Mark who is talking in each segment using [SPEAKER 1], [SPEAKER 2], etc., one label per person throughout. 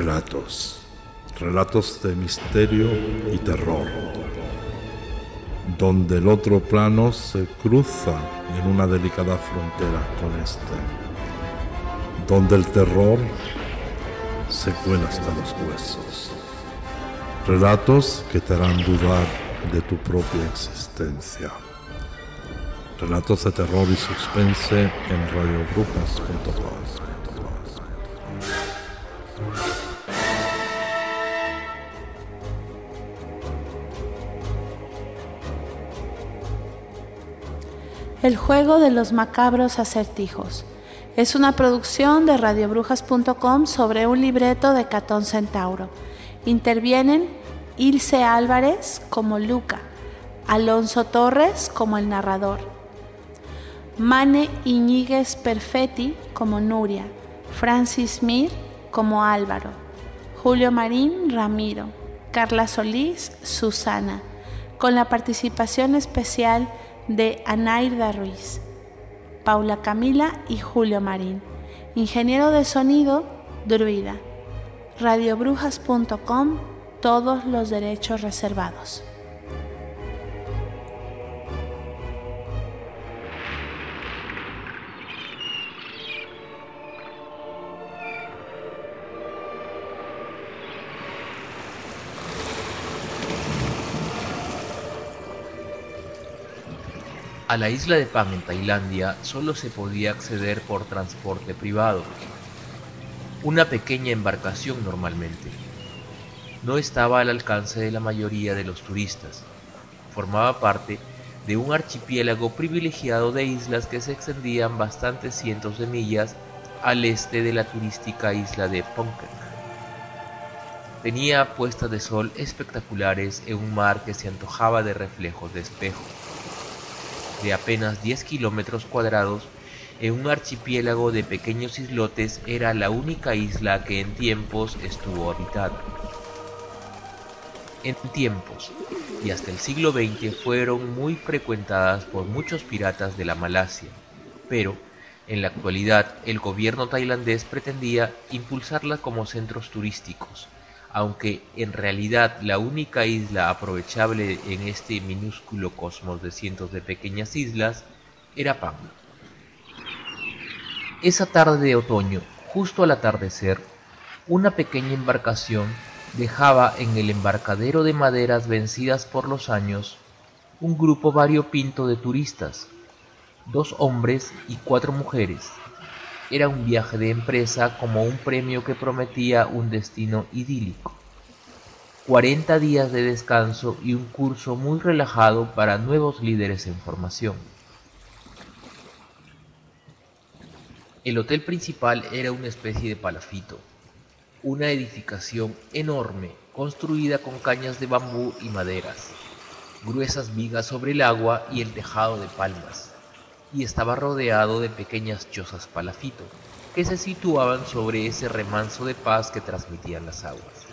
[SPEAKER 1] Relatos. Relatos de misterio y terror. Donde el otro plano se cruza en una delicada frontera con este. Donde el terror se cuela hasta los huesos. Relatos que te harán dudar de tu propia existencia. Relatos de terror y suspense en radiobrujas.com.
[SPEAKER 2] El juego de los macabros acertijos. Es una producción de radiobrujas.com sobre un libreto de Catón Centauro. Intervienen Ilse Álvarez como Luca, Alonso Torres como el narrador, Mane Iñiguez Perfetti como Nuria, Francis Mir como Álvaro, Julio Marín Ramiro, Carla Solís Susana, con la participación especial de Anairda Ruiz, Paula Camila y Julio Marín. Ingeniero de sonido, Druida. Radiobrujas.com, todos los derechos reservados.
[SPEAKER 3] A la isla de Pan en Tailandia solo se podía acceder por transporte privado, una pequeña embarcación normalmente. No estaba al alcance de la mayoría de los turistas. Formaba parte de un archipiélago privilegiado de islas que se extendían bastantes cientos de millas al este de la turística isla de Phuket. Tenía puestas de sol espectaculares en un mar que se antojaba de reflejos de espejo de apenas 10 kilómetros cuadrados, en un archipiélago de pequeños islotes era la única isla que en tiempos estuvo habitada. En tiempos, y hasta el siglo XX fueron muy frecuentadas por muchos piratas de la Malasia, pero en la actualidad el gobierno tailandés pretendía impulsarla como centros turísticos, aunque en realidad la única isla aprovechable en este minúsculo cosmos de cientos de pequeñas islas era Pam. Esa tarde de otoño, justo al atardecer, una pequeña embarcación dejaba en el embarcadero de maderas vencidas por los años un grupo variopinto de turistas, dos hombres y cuatro mujeres, era un viaje de empresa como un premio que prometía un destino idílico. 40 días de descanso y un curso muy relajado para nuevos líderes en formación. El hotel principal era una especie de palafito, una edificación enorme construida con cañas de bambú y maderas, gruesas vigas sobre el agua y el tejado de palmas y estaba rodeado de pequeñas chozas palafito, que se situaban sobre ese remanso de paz que transmitían las aguas.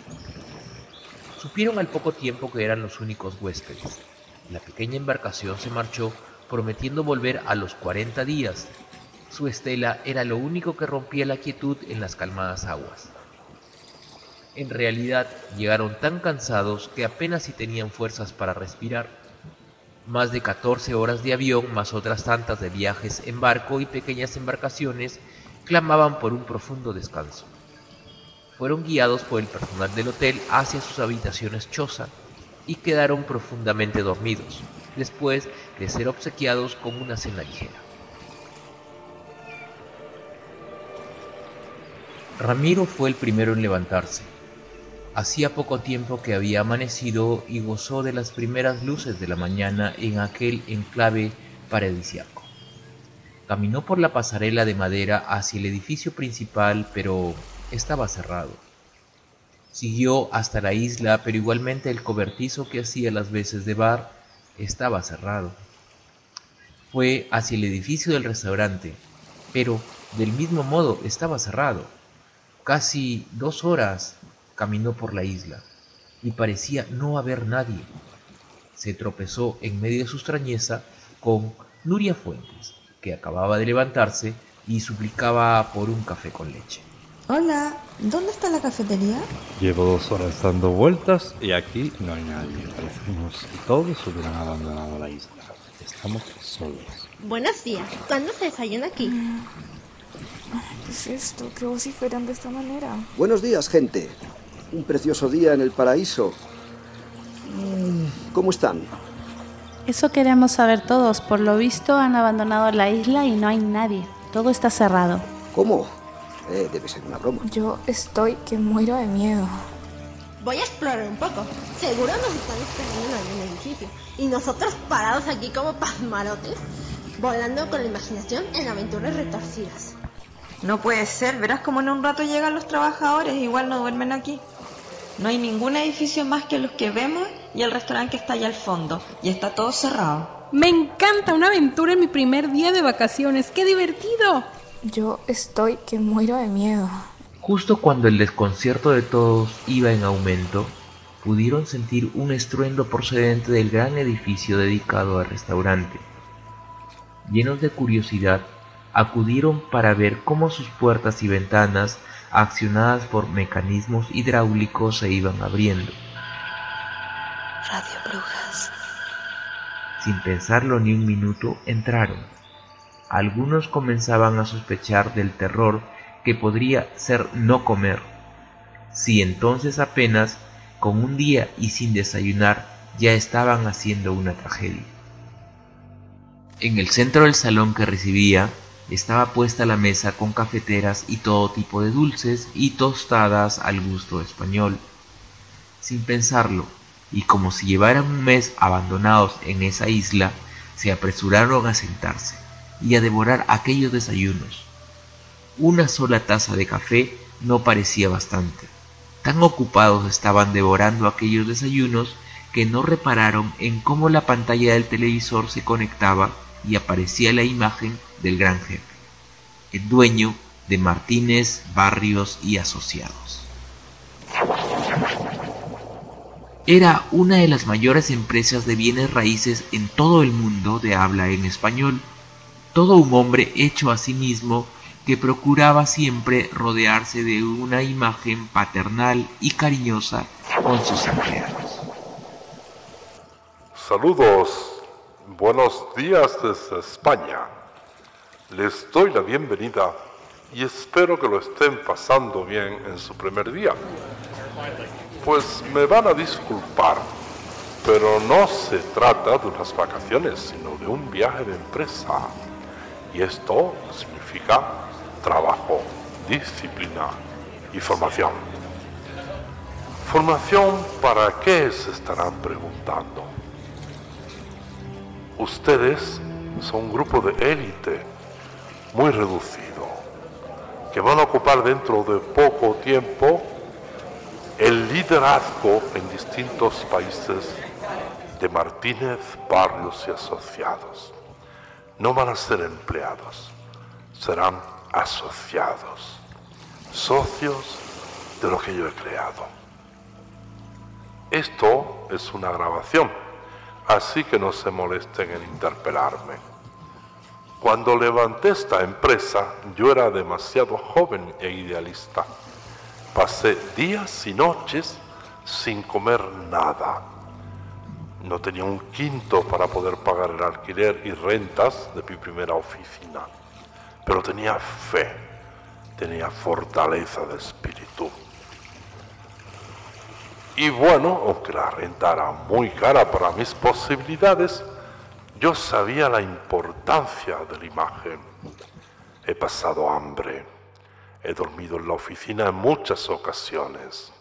[SPEAKER 3] Supieron al poco tiempo que eran los únicos huéspedes. La pequeña embarcación se marchó prometiendo volver a los 40 días. Su estela era lo único que rompía la quietud en las calmadas aguas. En realidad llegaron tan cansados que apenas si tenían fuerzas para respirar más de 14 horas de avión más otras tantas de viajes en barco y pequeñas embarcaciones clamaban por un profundo descanso. Fueron guiados por el personal del hotel hacia sus habitaciones choza y quedaron profundamente dormidos, después de ser obsequiados con una cena ligera. Ramiro fue el primero en levantarse Hacía poco tiempo que había amanecido y gozó de las primeras luces de la mañana en aquel enclave paradisiaco. Caminó por la pasarela de madera hacia el edificio principal, pero estaba cerrado. Siguió hasta la isla, pero igualmente el cobertizo que hacía las veces de bar estaba cerrado. Fue hacia el edificio del restaurante, pero del mismo modo estaba cerrado. Casi dos horas caminó por la isla y parecía no haber nadie. Se tropezó en medio de su extrañeza con Nuria Fuentes, que acababa de levantarse y suplicaba por un café con leche.
[SPEAKER 4] Hola, ¿dónde está la cafetería?
[SPEAKER 1] Llevo dos horas dando vueltas y aquí no hay nadie. Parece como si todos hubieran abandonado la isla. Estamos solos.
[SPEAKER 5] Buenos días. ¿Cuándo se desayuna aquí?
[SPEAKER 6] ¿Qué es esto? ¿Qué vociferan de esta manera?
[SPEAKER 7] Buenos días, gente. Un precioso día en el paraíso. Mm, ¿Cómo están?
[SPEAKER 2] Eso queremos saber todos. Por lo visto han abandonado la isla y no hay nadie. Todo está cerrado.
[SPEAKER 7] ¿Cómo? Eh, debe ser una broma.
[SPEAKER 6] Yo estoy que muero de miedo.
[SPEAKER 5] Voy a explorar un poco. Seguro nos están esperando en algún edificio. Y nosotros parados aquí como pasmarotes, volando con la imaginación en aventuras retorcidas.
[SPEAKER 4] No puede ser, verás como en un rato llegan los trabajadores, igual no duermen aquí. No hay ningún edificio más que los que vemos y el restaurante que está allá al fondo. Y está todo cerrado.
[SPEAKER 8] Me encanta una aventura en mi primer día de vacaciones. ¡Qué divertido!
[SPEAKER 6] Yo estoy que muero de miedo.
[SPEAKER 3] Justo cuando el desconcierto de todos iba en aumento, pudieron sentir un estruendo procedente del gran edificio dedicado al restaurante. Llenos de curiosidad, acudieron para ver cómo sus puertas y ventanas, accionadas por mecanismos hidráulicos, se iban abriendo.
[SPEAKER 6] Radio Brujas.
[SPEAKER 3] Sin pensarlo ni un minuto, entraron. Algunos comenzaban a sospechar del terror que podría ser no comer. Si entonces apenas, con un día y sin desayunar, ya estaban haciendo una tragedia. En el centro del salón que recibía, estaba puesta la mesa con cafeteras y todo tipo de dulces y tostadas al gusto español. Sin pensarlo, y como si llevaran un mes abandonados en esa isla, se apresuraron a sentarse y a devorar aquellos desayunos. Una sola taza de café no parecía bastante. Tan ocupados estaban devorando aquellos desayunos que no repararon en cómo la pantalla del televisor se conectaba y aparecía la imagen del gran jefe, el dueño de Martínez, Barrios y Asociados. Era una de las mayores empresas de bienes raíces en todo el mundo de habla en español, todo un hombre hecho a sí mismo que procuraba siempre rodearse de una imagen paternal y cariñosa con sus empleados.
[SPEAKER 1] Saludos, buenos días desde España. Les doy la bienvenida y espero que lo estén pasando bien en su primer día. Pues me van a disculpar, pero no se trata de unas vacaciones, sino de un viaje de empresa. Y esto significa trabajo, disciplina y formación. ¿Formación para qué se estarán preguntando? Ustedes son un grupo de élite muy reducido que van a ocupar dentro de poco tiempo el liderazgo en distintos países de Martínez, Barrios y Asociados. No van a ser empleados, serán asociados, socios de lo que yo he creado. Esto es una grabación, así que no se molesten en interpelarme. Cuando levanté esta empresa, yo era demasiado joven e idealista. Pasé días y noches sin comer nada. No tenía un quinto para poder pagar el alquiler y rentas de mi primera oficina, pero tenía fe, tenía fortaleza de espíritu. Y bueno, aunque la renta era muy cara para mis posibilidades, yo sabía la importancia de la imagen. He pasado hambre, he dormido en la oficina en muchas ocasiones,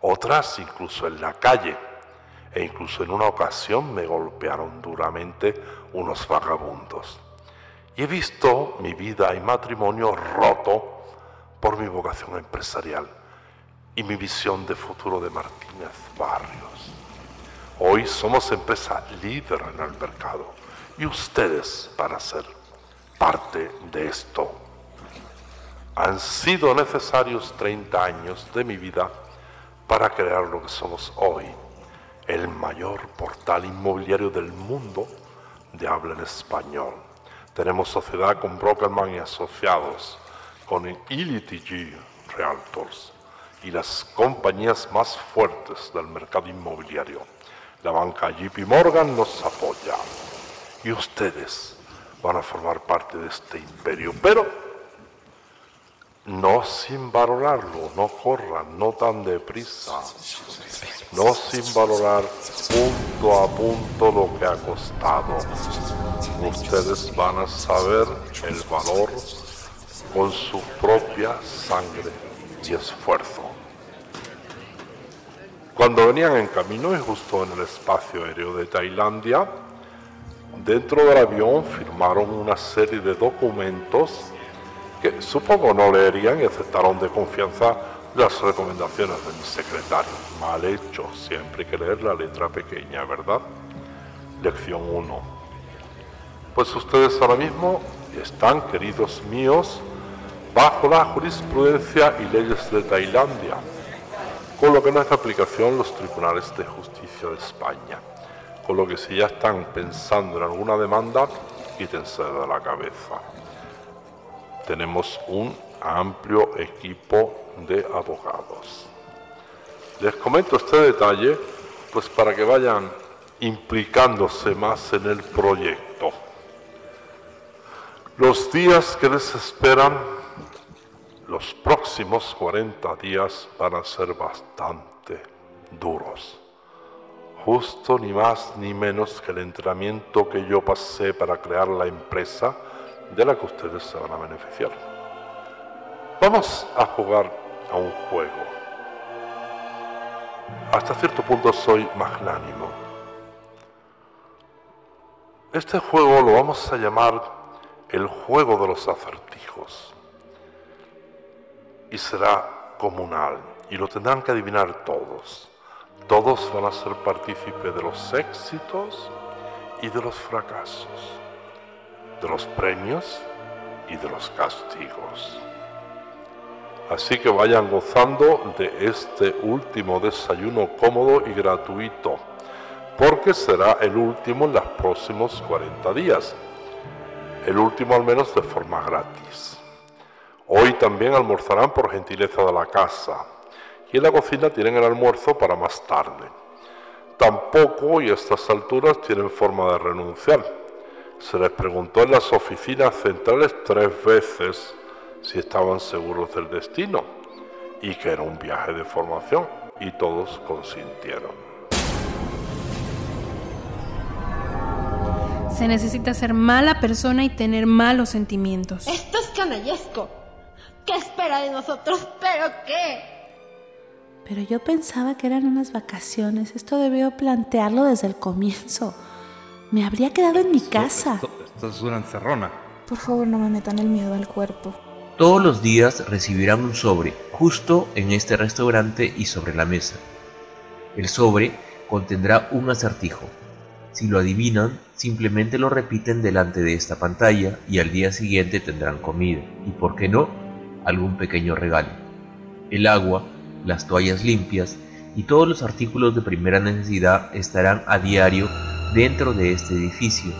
[SPEAKER 1] otras incluso en la calle, e incluso en una ocasión me golpearon duramente unos vagabundos. Y he visto mi vida y matrimonio roto por mi vocación empresarial y mi visión de futuro de Martínez Barrios. Hoy somos empresa líder en el mercado y ustedes van a ser parte de esto. Han sido necesarios 30 años de mi vida para crear lo que somos hoy, el mayor portal inmobiliario del mundo de habla en español. Tenemos sociedad con Brokerman y asociados, con Ilitg Realtors y las compañías más fuertes del mercado inmobiliario. La banca JP Morgan nos apoya y ustedes van a formar parte de este imperio, pero no sin valorarlo, no corran, no tan deprisa, no sin valorar punto a punto lo que ha costado. Ustedes van a saber el valor con su propia sangre y esfuerzo. Cuando venían en camino y justo en el espacio aéreo de Tailandia, dentro del avión firmaron una serie de documentos que supongo no leerían y aceptaron de confianza las recomendaciones de mi secretario. Mal hecho, siempre hay que leer la letra pequeña, ¿verdad? Lección 1. Pues ustedes ahora mismo están, queridos míos, bajo la jurisprudencia y leyes de Tailandia, con lo que de aplicación los tribunales de justicia de España. Con lo que si ya están pensando en alguna demanda, quítense de la cabeza tenemos un amplio equipo de abogados. Les comento este detalle pues para que vayan implicándose más en el proyecto. Los días que les esperan, los próximos 40 días van a ser bastante duros. Justo ni más ni menos que el entrenamiento que yo pasé para crear la empresa de la que ustedes se van a beneficiar. Vamos a jugar a un juego. Hasta cierto punto soy magnánimo. Este juego lo vamos a llamar el juego de los acertijos. Y será comunal. Y lo tendrán que adivinar todos. Todos van a ser partícipes de los éxitos y de los fracasos de los premios y de los castigos. Así que vayan gozando de este último desayuno cómodo y gratuito, porque será el último en los próximos 40 días. El último al menos de forma gratis. Hoy también almorzarán por gentileza de la casa y en la cocina tienen el almuerzo para más tarde. Tampoco y a estas alturas tienen forma de renunciar se les preguntó en las oficinas centrales tres veces si estaban seguros del destino y que era un viaje de formación y todos consintieron.
[SPEAKER 8] Se necesita ser mala persona y tener malos sentimientos.
[SPEAKER 5] Esto es canallesco. ¿Qué espera de nosotros? ¿Pero qué?
[SPEAKER 2] Pero yo pensaba que eran unas vacaciones. Esto debió plantearlo desde el comienzo. Me habría quedado en mi casa.
[SPEAKER 9] Esto, es una encerrona.
[SPEAKER 6] Por favor, no me metan el miedo al cuerpo.
[SPEAKER 3] Todos los días recibirán un sobre, justo en este restaurante y sobre la mesa. El sobre contendrá un acertijo. Si lo adivinan, simplemente lo repiten delante de esta pantalla y al día siguiente tendrán comida y, por qué no, algún pequeño regalo. El agua, las toallas limpias y todos los artículos de primera necesidad estarán a diario dentro de este edificio.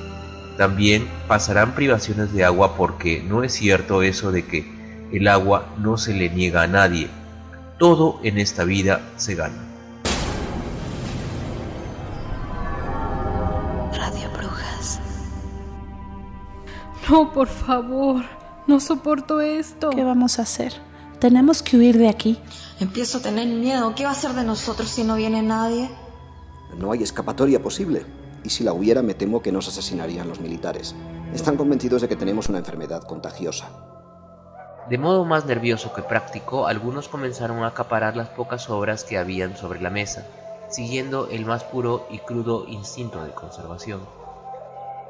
[SPEAKER 3] También pasarán privaciones de agua porque no es cierto eso de que el agua no se le niega a nadie. Todo en esta vida se gana.
[SPEAKER 2] Radio Brujas.
[SPEAKER 8] No, por favor. No soporto esto.
[SPEAKER 2] ¿Qué vamos a hacer? Tenemos que huir de aquí.
[SPEAKER 4] Empiezo a tener miedo. ¿Qué va a hacer de nosotros si no viene nadie?
[SPEAKER 7] No hay escapatoria posible y si la hubiera me temo que nos asesinarían los militares. Están convencidos de que tenemos una enfermedad contagiosa.
[SPEAKER 3] De modo más nervioso que práctico, algunos comenzaron a acaparar las pocas obras que habían sobre la mesa, siguiendo el más puro y crudo instinto de conservación.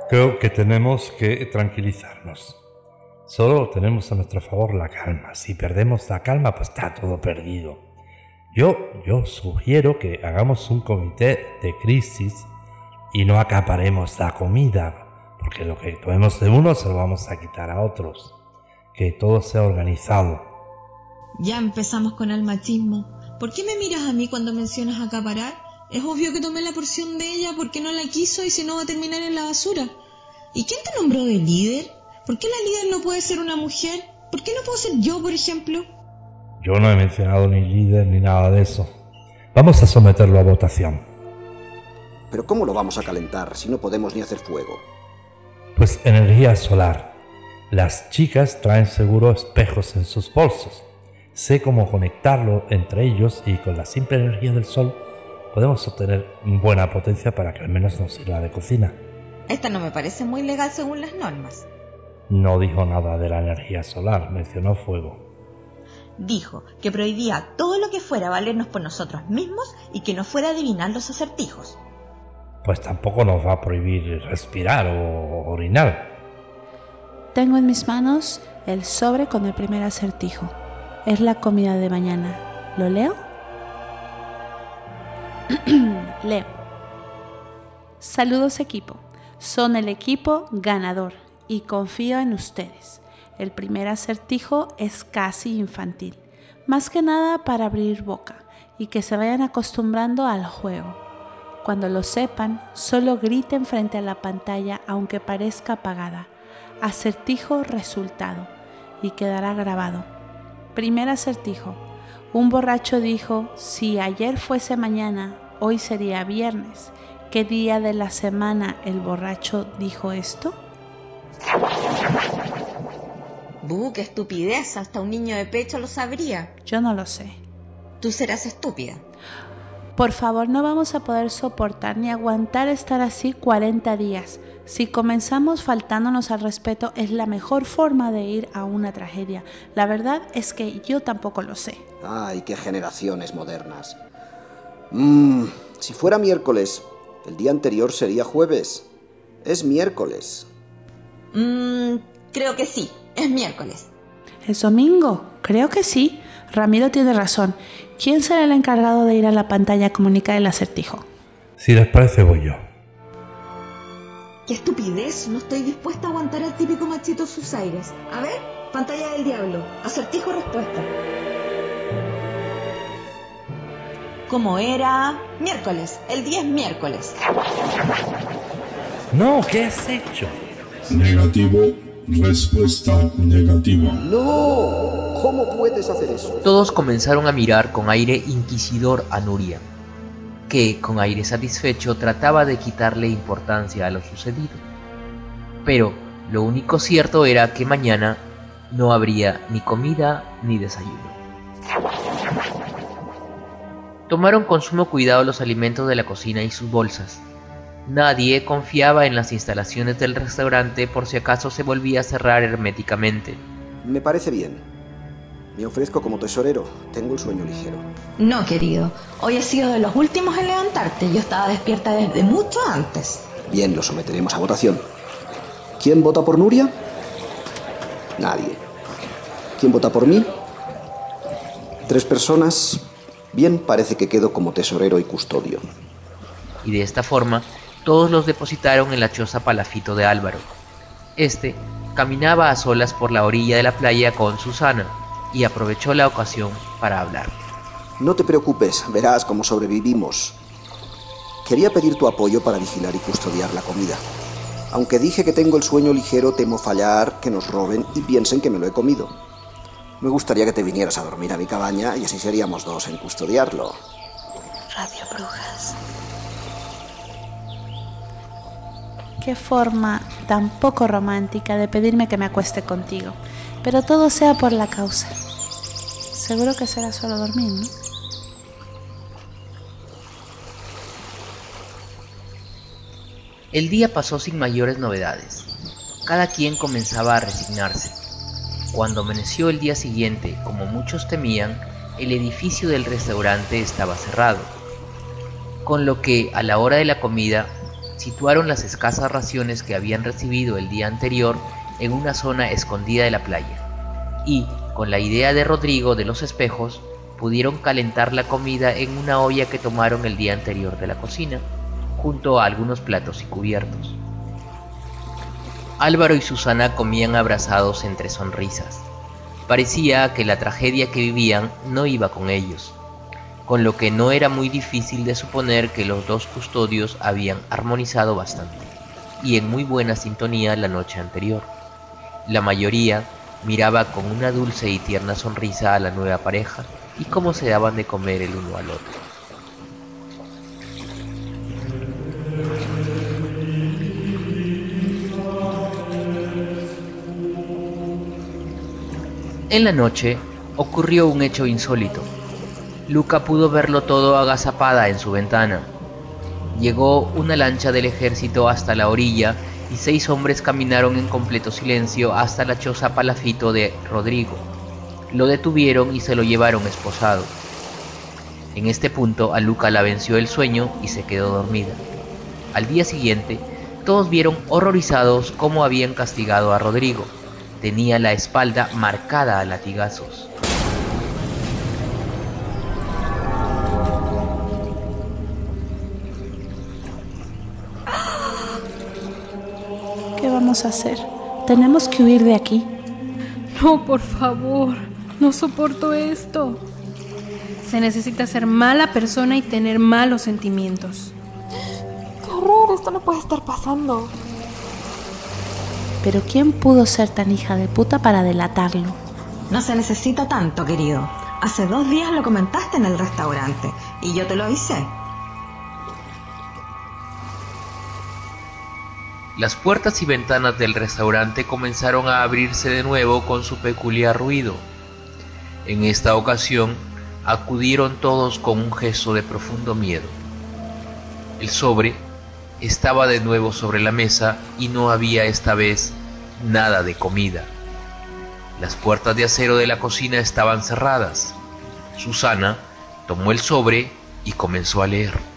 [SPEAKER 1] Creo que tenemos que tranquilizarnos. Solo tenemos a nuestro favor la calma. Si perdemos la calma, pues está todo perdido. Yo, yo sugiero que hagamos un comité de crisis y no acaparemos la comida, porque lo que tomemos de uno se lo vamos a quitar a otros. Que todo sea organizado.
[SPEAKER 4] Ya empezamos con el machismo. ¿Por qué me miras a mí cuando mencionas acaparar? Es obvio que tomé la porción de ella porque no la quiso y si no va a terminar en la basura. ¿Y quién te nombró de líder? ¿Por qué la líder no puede ser una mujer? ¿Por qué no puedo ser yo, por ejemplo?
[SPEAKER 1] yo no he mencionado ni líder ni nada de eso. Vamos a someterlo a votación.
[SPEAKER 7] Pero ¿cómo lo vamos a calentar si no podemos ni hacer fuego?
[SPEAKER 1] Pues energía solar. Las chicas traen seguro espejos en sus bolsos. Sé cómo conectarlo entre ellos y con la simple energía del sol podemos obtener buena potencia para que al menos nos sirva de cocina.
[SPEAKER 4] Esta no me parece muy legal según las normas.
[SPEAKER 1] No dijo nada de la energía solar, mencionó fuego.
[SPEAKER 4] Dijo que prohibía todo lo que fuera valernos por nosotros mismos y que no fuera adivinar los acertijos.
[SPEAKER 1] Pues tampoco nos va a prohibir respirar o orinar.
[SPEAKER 2] Tengo en mis manos el sobre con el primer acertijo. Es la comida de mañana. ¿Lo leo? leo. Saludos equipo. Son el equipo ganador y confío en ustedes. El primer acertijo es casi infantil, más que nada para abrir boca y que se vayan acostumbrando al juego. Cuando lo sepan, solo griten frente a la pantalla aunque parezca apagada. Acertijo resultado y quedará grabado. Primer acertijo. Un borracho dijo, si ayer fuese mañana, hoy sería viernes. ¿Qué día de la semana el borracho dijo esto?
[SPEAKER 4] ¡Buh, qué estupidez! Hasta un niño de pecho lo sabría.
[SPEAKER 2] Yo no lo sé.
[SPEAKER 4] Tú serás estúpida.
[SPEAKER 2] Por favor, no vamos a poder soportar ni aguantar estar así 40 días. Si comenzamos faltándonos al respeto es la mejor forma de ir a una tragedia. La verdad es que yo tampoco lo sé.
[SPEAKER 7] Ay, qué generaciones modernas. Mmm, si fuera miércoles, el día anterior sería jueves. Es miércoles.
[SPEAKER 4] Mmm, creo que sí, es miércoles.
[SPEAKER 2] ¿Es domingo? Creo que sí. Ramiro tiene razón. ¿Quién será el encargado de ir a la pantalla a comunicar el acertijo?
[SPEAKER 1] Si les parece, voy yo.
[SPEAKER 4] ¡Qué estupidez! No estoy dispuesta a aguantar al típico machito sus aires. A ver, pantalla del diablo. Acertijo respuesta. ¿Cómo era? Miércoles. El día es miércoles.
[SPEAKER 1] No, ¿qué has hecho?
[SPEAKER 9] Negativo. Respuesta negativa.
[SPEAKER 7] ¡No! ¿Cómo puedes hacer eso?
[SPEAKER 3] Todos comenzaron a mirar con aire inquisidor a Nuria, que, con aire satisfecho, trataba de quitarle importancia a lo sucedido. Pero lo único cierto era que mañana no habría ni comida ni desayuno. Tomaron con sumo cuidado los alimentos de la cocina y sus bolsas. Nadie confiaba en las instalaciones del restaurante por si acaso se volvía a cerrar herméticamente.
[SPEAKER 7] Me parece bien. Me ofrezco como tesorero. Tengo el sueño ligero.
[SPEAKER 4] No, querido. Hoy he sido de los últimos en levantarte. Yo estaba despierta desde mucho antes.
[SPEAKER 7] Bien, lo someteremos a votación. ¿Quién vota por Nuria? Nadie. ¿Quién vota por mí? Tres personas. Bien, parece que quedo como tesorero y custodio.
[SPEAKER 3] Y de esta forma, todos los depositaron en la choza palafito de Álvaro. Este caminaba a solas por la orilla de la playa con Susana y aprovechó la ocasión para hablar.
[SPEAKER 7] No te preocupes, verás cómo sobrevivimos. Quería pedir tu apoyo para vigilar y custodiar la comida. Aunque dije que tengo el sueño ligero, temo fallar, que nos roben y piensen que me lo he comido. Me gustaría que te vinieras a dormir a mi cabaña y así seríamos dos en custodiarlo.
[SPEAKER 2] Radio Brujas. Qué forma tan poco romántica de pedirme que me acueste contigo. Pero todo sea por la causa. Seguro que será solo dormir, ¿no?
[SPEAKER 3] El día pasó sin mayores novedades. Cada quien comenzaba a resignarse. Cuando amaneció el día siguiente, como muchos temían, el edificio del restaurante estaba cerrado, con lo que a la hora de la comida situaron las escasas raciones que habían recibido el día anterior en una zona escondida de la playa, y, con la idea de Rodrigo de los espejos, pudieron calentar la comida en una olla que tomaron el día anterior de la cocina, junto a algunos platos y cubiertos. Álvaro y Susana comían abrazados entre sonrisas. Parecía que la tragedia que vivían no iba con ellos, con lo que no era muy difícil de suponer que los dos custodios habían armonizado bastante, y en muy buena sintonía la noche anterior. La mayoría miraba con una dulce y tierna sonrisa a la nueva pareja y cómo se daban de comer el uno al otro. En la noche ocurrió un hecho insólito. Luca pudo verlo todo agazapada en su ventana. Llegó una lancha del ejército hasta la orilla y seis hombres caminaron en completo silencio hasta la choza palafito de Rodrigo. Lo detuvieron y se lo llevaron esposado. En este punto a Luca la venció el sueño y se quedó dormida. Al día siguiente, todos vieron horrorizados cómo habían castigado a Rodrigo. Tenía la espalda marcada a latigazos.
[SPEAKER 2] ¿Qué vamos a hacer? Tenemos que huir de aquí.
[SPEAKER 8] No, por favor, no soporto esto. Se necesita ser mala persona y tener malos sentimientos.
[SPEAKER 6] ¡Qué horror! Esto no puede estar pasando.
[SPEAKER 2] Pero ¿quién pudo ser tan hija de puta para delatarlo?
[SPEAKER 4] No se necesita tanto, querido. Hace dos días lo comentaste en el restaurante y yo te lo avisé.
[SPEAKER 3] Las puertas y ventanas del restaurante comenzaron a abrirse de nuevo con su peculiar ruido. En esta ocasión acudieron todos con un gesto de profundo miedo. El sobre estaba de nuevo sobre la mesa y no había esta vez nada de comida. Las puertas de acero de la cocina estaban cerradas. Susana tomó el sobre y comenzó a leer.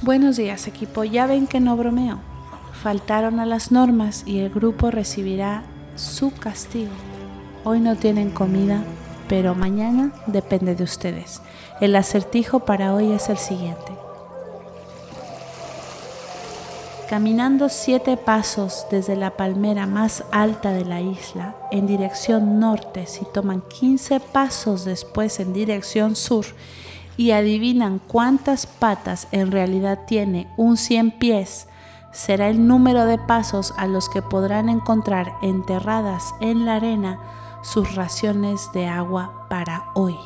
[SPEAKER 2] Buenos días equipo, ya ven que no bromeo. Faltaron a las normas y el grupo recibirá su castigo. Hoy no tienen comida, pero mañana depende de ustedes. El acertijo para hoy es el siguiente. Caminando siete pasos desde la palmera más alta de la isla en dirección norte, si toman 15 pasos después en dirección sur y adivinan cuántas patas en realidad tiene un 100 pies, será el número de pasos a los que podrán encontrar enterradas en la arena sus raciones de agua para hoy.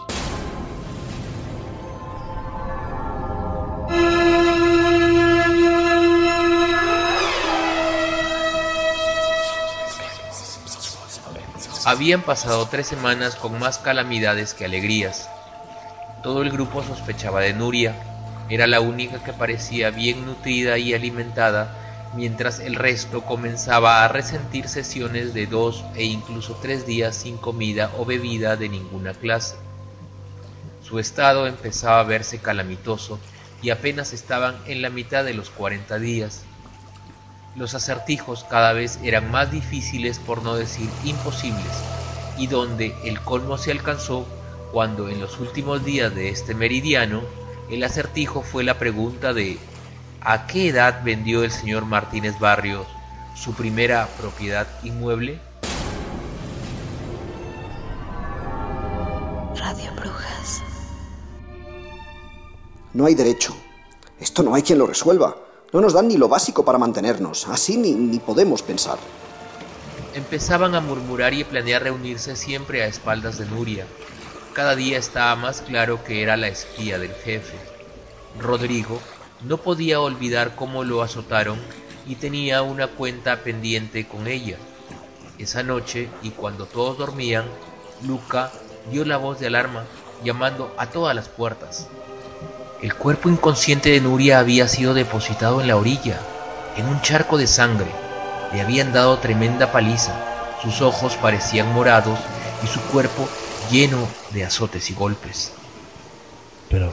[SPEAKER 3] Habían pasado tres semanas con más calamidades que alegrías. Todo el grupo sospechaba de Nuria. Era la única que parecía bien nutrida y alimentada, mientras el resto comenzaba a resentir sesiones de dos e incluso tres días sin comida o bebida de ninguna clase. Su estado empezaba a verse calamitoso y apenas estaban en la mitad de los 40 días. Los acertijos cada vez eran más difíciles por no decir imposibles, y donde el colmo se alcanzó cuando en los últimos días de este meridiano el acertijo fue la pregunta de ¿a qué edad vendió el señor Martínez Barrios su primera propiedad inmueble?
[SPEAKER 4] Radio Brujas.
[SPEAKER 7] No hay derecho. Esto no hay quien lo resuelva. No nos dan ni lo básico para mantenernos. Así ni, ni podemos pensar.
[SPEAKER 3] Empezaban a murmurar y planear reunirse siempre a espaldas de Nuria. Cada día estaba más claro que era la espía del jefe. Rodrigo no podía olvidar cómo lo azotaron y tenía una cuenta pendiente con ella. Esa noche, y cuando todos dormían, Luca dio la voz de alarma, llamando a todas las puertas. El cuerpo inconsciente de Nuria había sido depositado en la orilla, en un charco de sangre. Le habían dado tremenda paliza, sus ojos parecían morados y su cuerpo lleno de azotes y golpes.
[SPEAKER 1] Pero,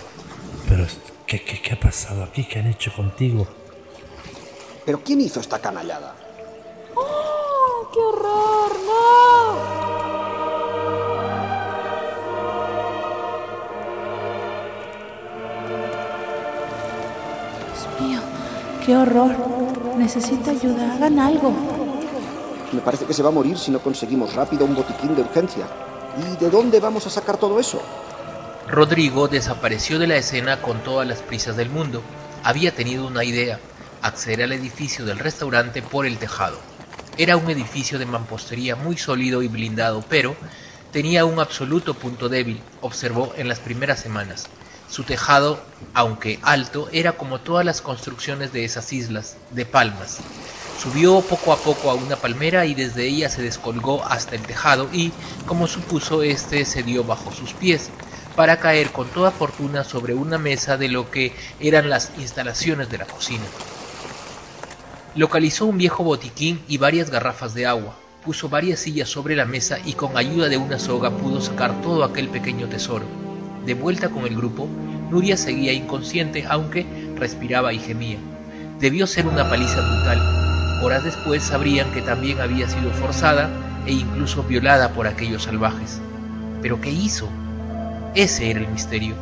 [SPEAKER 1] pero, ¿qué, qué, qué ha pasado aquí? ¿Qué han hecho contigo?
[SPEAKER 7] ¿Pero quién hizo esta canallada?
[SPEAKER 6] ¡Oh, qué horror! ¡No!
[SPEAKER 2] Dios mío, qué horror. Necesita ayuda, hagan algo.
[SPEAKER 7] Me parece que se va a morir si no conseguimos rápido un botiquín de urgencia. ¿Y de dónde vamos a sacar todo eso?
[SPEAKER 3] Rodrigo desapareció de la escena con todas las prisas del mundo. Había tenido una idea, acceder al edificio del restaurante por el tejado. Era un edificio de mampostería muy sólido y blindado, pero tenía un absoluto punto débil, observó en las primeras semanas. Su tejado, aunque alto, era como todas las construcciones de esas islas, de palmas. Subió poco a poco a una palmera y desde ella se descolgó hasta el tejado y, como supuso, éste se dio bajo sus pies, para caer con toda fortuna sobre una mesa de lo que eran las instalaciones de la cocina. Localizó un viejo botiquín y varias garrafas de agua, puso varias sillas sobre la mesa y con ayuda de una soga pudo sacar todo aquel pequeño tesoro. De vuelta con el grupo, Nuria seguía inconsciente aunque respiraba y gemía. Debió ser una paliza brutal. Horas después sabrían que también había sido forzada e incluso violada por aquellos salvajes. ¿Pero qué hizo? Ese era el misterio.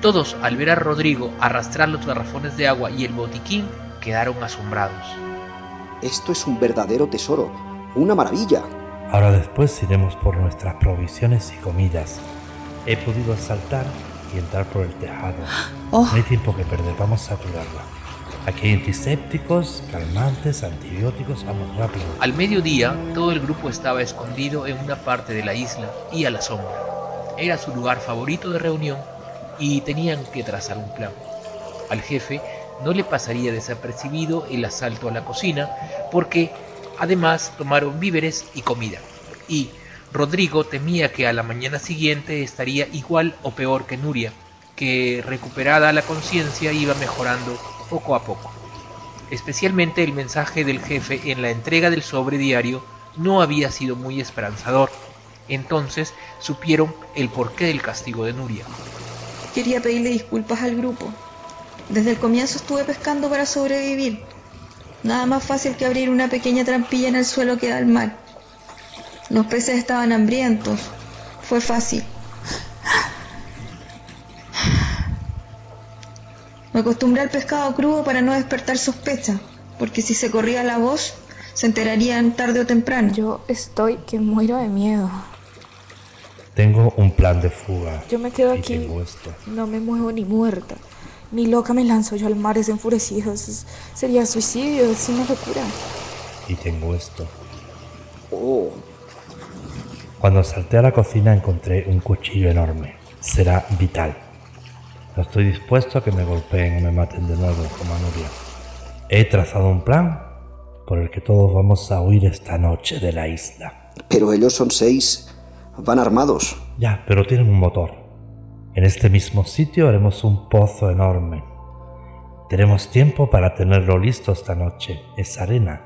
[SPEAKER 3] Todos, al ver a Rodrigo arrastrar los garrafones de agua y el botiquín, quedaron asombrados.
[SPEAKER 7] Esto es un verdadero tesoro, una maravilla.
[SPEAKER 10] Ahora después iremos por nuestras provisiones y comidas. He podido saltar y entrar por el tejado.
[SPEAKER 2] Oh.
[SPEAKER 10] No hay tiempo que perder, vamos a curarla. Aquí hay antisépticos, calmantes, antibióticos, vamos rápido.
[SPEAKER 3] Al mediodía, todo el grupo estaba escondido en una parte de la isla y a la sombra. Era su lugar favorito de reunión y tenían que trazar un plan. Al jefe no le pasaría desapercibido el asalto a la cocina porque además tomaron víveres y comida. Y Rodrigo temía que a la mañana siguiente estaría igual o peor que Nuria, que recuperada la conciencia iba mejorando poco a poco. Especialmente el mensaje del jefe en la entrega del sobre diario no había sido muy esperanzador. Entonces supieron el porqué del castigo de Nuria.
[SPEAKER 11] Quería pedirle disculpas al grupo. Desde el comienzo estuve pescando para sobrevivir. Nada más fácil que abrir una pequeña trampilla en el suelo que da al mar. Los peces estaban hambrientos. Fue fácil. Me acostumbré al pescado crudo para no despertar sospecha, porque si se corría la voz, se enterarían tarde o temprano.
[SPEAKER 6] Yo estoy que muero de miedo.
[SPEAKER 10] Tengo un plan de fuga.
[SPEAKER 6] Yo me quedo aquí. No me muevo ni muerta. Ni loca me lanzo yo al mar es enfurecido. Es- sería suicidio, es una locura.
[SPEAKER 10] Y tengo esto.
[SPEAKER 7] Oh,
[SPEAKER 10] Cuando salté a la cocina encontré un cuchillo enorme. Será vital. No estoy dispuesto a que me golpeen o me maten de nuevo como a Nuria. He trazado un plan por el que todos vamos a huir esta noche de la isla.
[SPEAKER 7] pero ellos son seis. Van armados.
[SPEAKER 10] Ya, pero tienen un motor. En este mismo sitio haremos un pozo enorme. Tenemos tiempo para tenerlo listo esta noche. Es arena.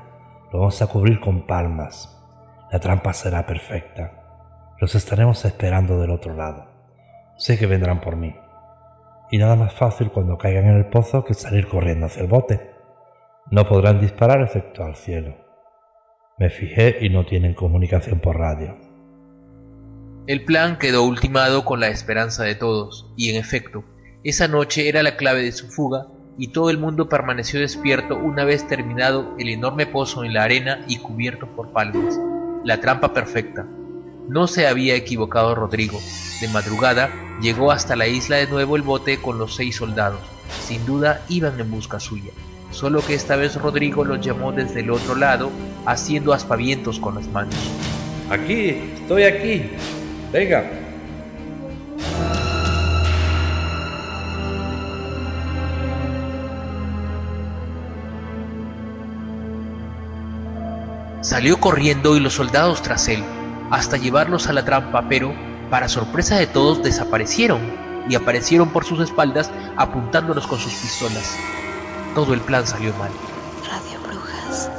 [SPEAKER 10] Lo vamos a cubrir con palmas. La trampa será perfecta. Los estaremos esperando del otro lado. Sé que vendrán por mí. Y nada más fácil cuando caigan en el pozo que salir corriendo hacia el bote. No podrán disparar efecto al cielo. Me fijé y no tienen comunicación por radio.
[SPEAKER 3] El plan quedó ultimado con la esperanza de todos, y en efecto, esa noche era la clave de su fuga, y todo el mundo permaneció despierto una vez terminado el enorme pozo en la arena y cubierto por palmas. La trampa perfecta. No se había equivocado Rodrigo. De madrugada llegó hasta la isla de nuevo el bote con los seis soldados. Sin duda iban en busca suya. Solo que esta vez Rodrigo los llamó desde el otro lado, haciendo aspavientos con las manos.
[SPEAKER 10] Aquí, estoy aquí. Venga.
[SPEAKER 3] Salió corriendo y los soldados tras él, hasta llevarlos a la trampa, pero, para sorpresa de todos, desaparecieron y aparecieron por sus espaldas apuntándolos con sus pistolas. Todo el plan salió mal.
[SPEAKER 2] Radio Brujas.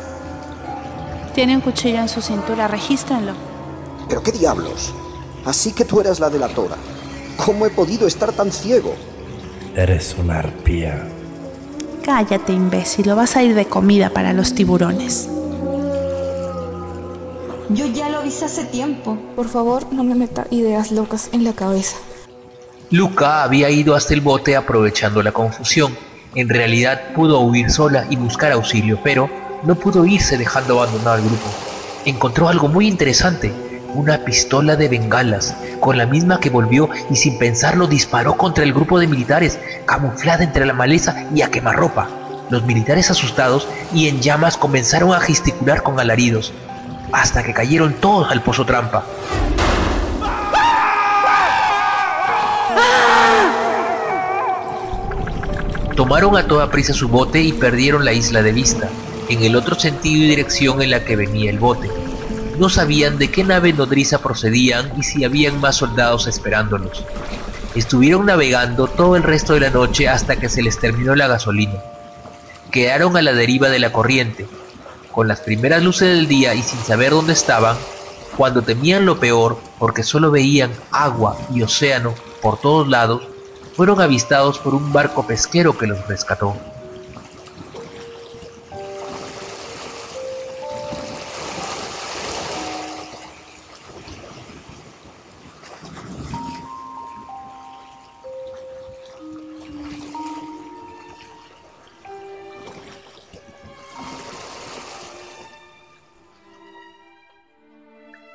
[SPEAKER 2] Tiene un cuchillo en su cintura, regístrenlo.
[SPEAKER 7] ¿Pero qué diablos? Así que tú eras la delatora. ¿Cómo he podido estar tan ciego?
[SPEAKER 10] Eres una arpía.
[SPEAKER 2] Cállate, imbécil, o vas a ir de comida para los tiburones.
[SPEAKER 11] Yo ya lo avisé hace tiempo.
[SPEAKER 6] Por favor, no me meta ideas locas en la cabeza.
[SPEAKER 3] Luca había ido hasta el bote aprovechando la confusión. En realidad pudo huir sola y buscar auxilio, pero no pudo irse dejando abandonado al grupo. Encontró algo muy interesante, una pistola de bengalas, con la misma que volvió y sin pensarlo disparó contra el grupo de militares, camuflada entre la maleza y a quemarropa. Los militares asustados y en llamas comenzaron a gesticular con alaridos, hasta que cayeron todos al pozo trampa. Tomaron a toda prisa su bote y perdieron la isla de vista, en el otro sentido y dirección en la que venía el bote. No sabían de qué nave nodriza procedían y si habían más soldados esperándolos. Estuvieron navegando todo el resto de la noche hasta que se les terminó la gasolina. Quedaron a la deriva de la corriente, con las primeras luces del día y sin saber dónde estaban, cuando temían lo peor porque solo veían agua y océano por todos lados, fueron avistados por un barco pesquero que los rescató.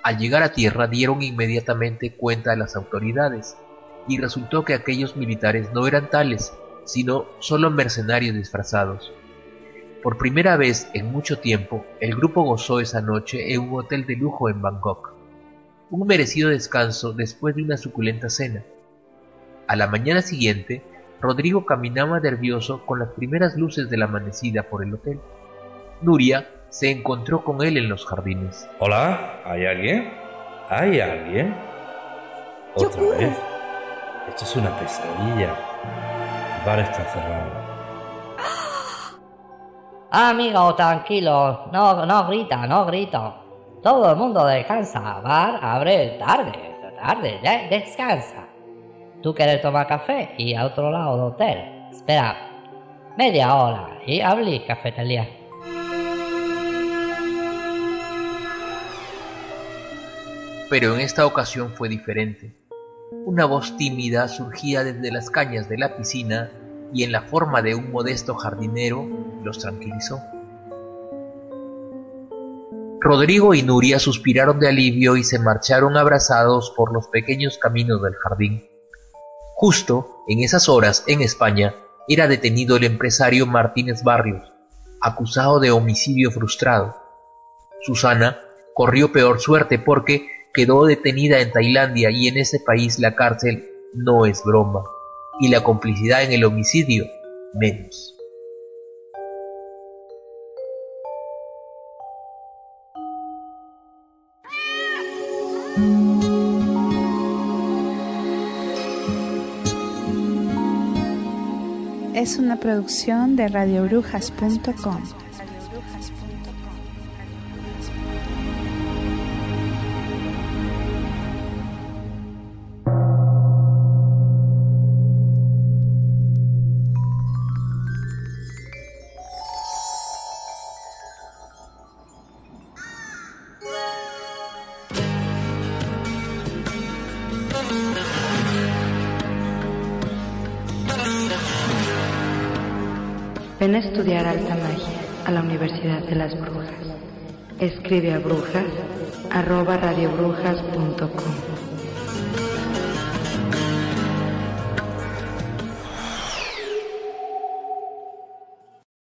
[SPEAKER 3] Al llegar a tierra dieron inmediatamente cuenta a las autoridades, y resultó que aquellos militares no eran tales, sino solo mercenarios disfrazados. Por primera vez en mucho tiempo, el grupo gozó esa noche en un hotel de lujo en Bangkok, un merecido descanso después de una suculenta cena. A la mañana siguiente, Rodrigo caminaba nervioso con las primeras luces de la amanecida por el hotel. Nuria se encontró con él en los jardines.
[SPEAKER 10] Hola, ¿hay alguien? ¿Hay alguien? ¿Otra vez? Esto es una pesadilla. El bar está cerrado.
[SPEAKER 12] Amigo, tranquilo. No, no grita, no grito. Todo el mundo descansa. Bar abre tarde, tarde. de- descansa. Tú quieres tomar café y a otro lado del hotel. Espera media hora y abrí cafetería.
[SPEAKER 3] Pero en esta ocasión fue diferente. Una voz tímida surgía desde las cañas de la piscina y en la forma de un modesto jardinero los tranquilizó. Rodrigo y Nuria suspiraron de alivio y se marcharon abrazados por los pequeños caminos del jardín. Justo en esas horas, en España, era detenido el empresario Martínez Barrios, acusado de homicidio frustrado. Susana corrió peor suerte porque quedó detenida en Tailandia y en ese país la cárcel no es broma, y la complicidad en el homicidio menos.
[SPEAKER 2] Es una producción de radiobrujas.com.
[SPEAKER 13] Ven a estudiar alta magia a la Universidad de las Brujas. Escribe a brujas arroba radiobrujas.com.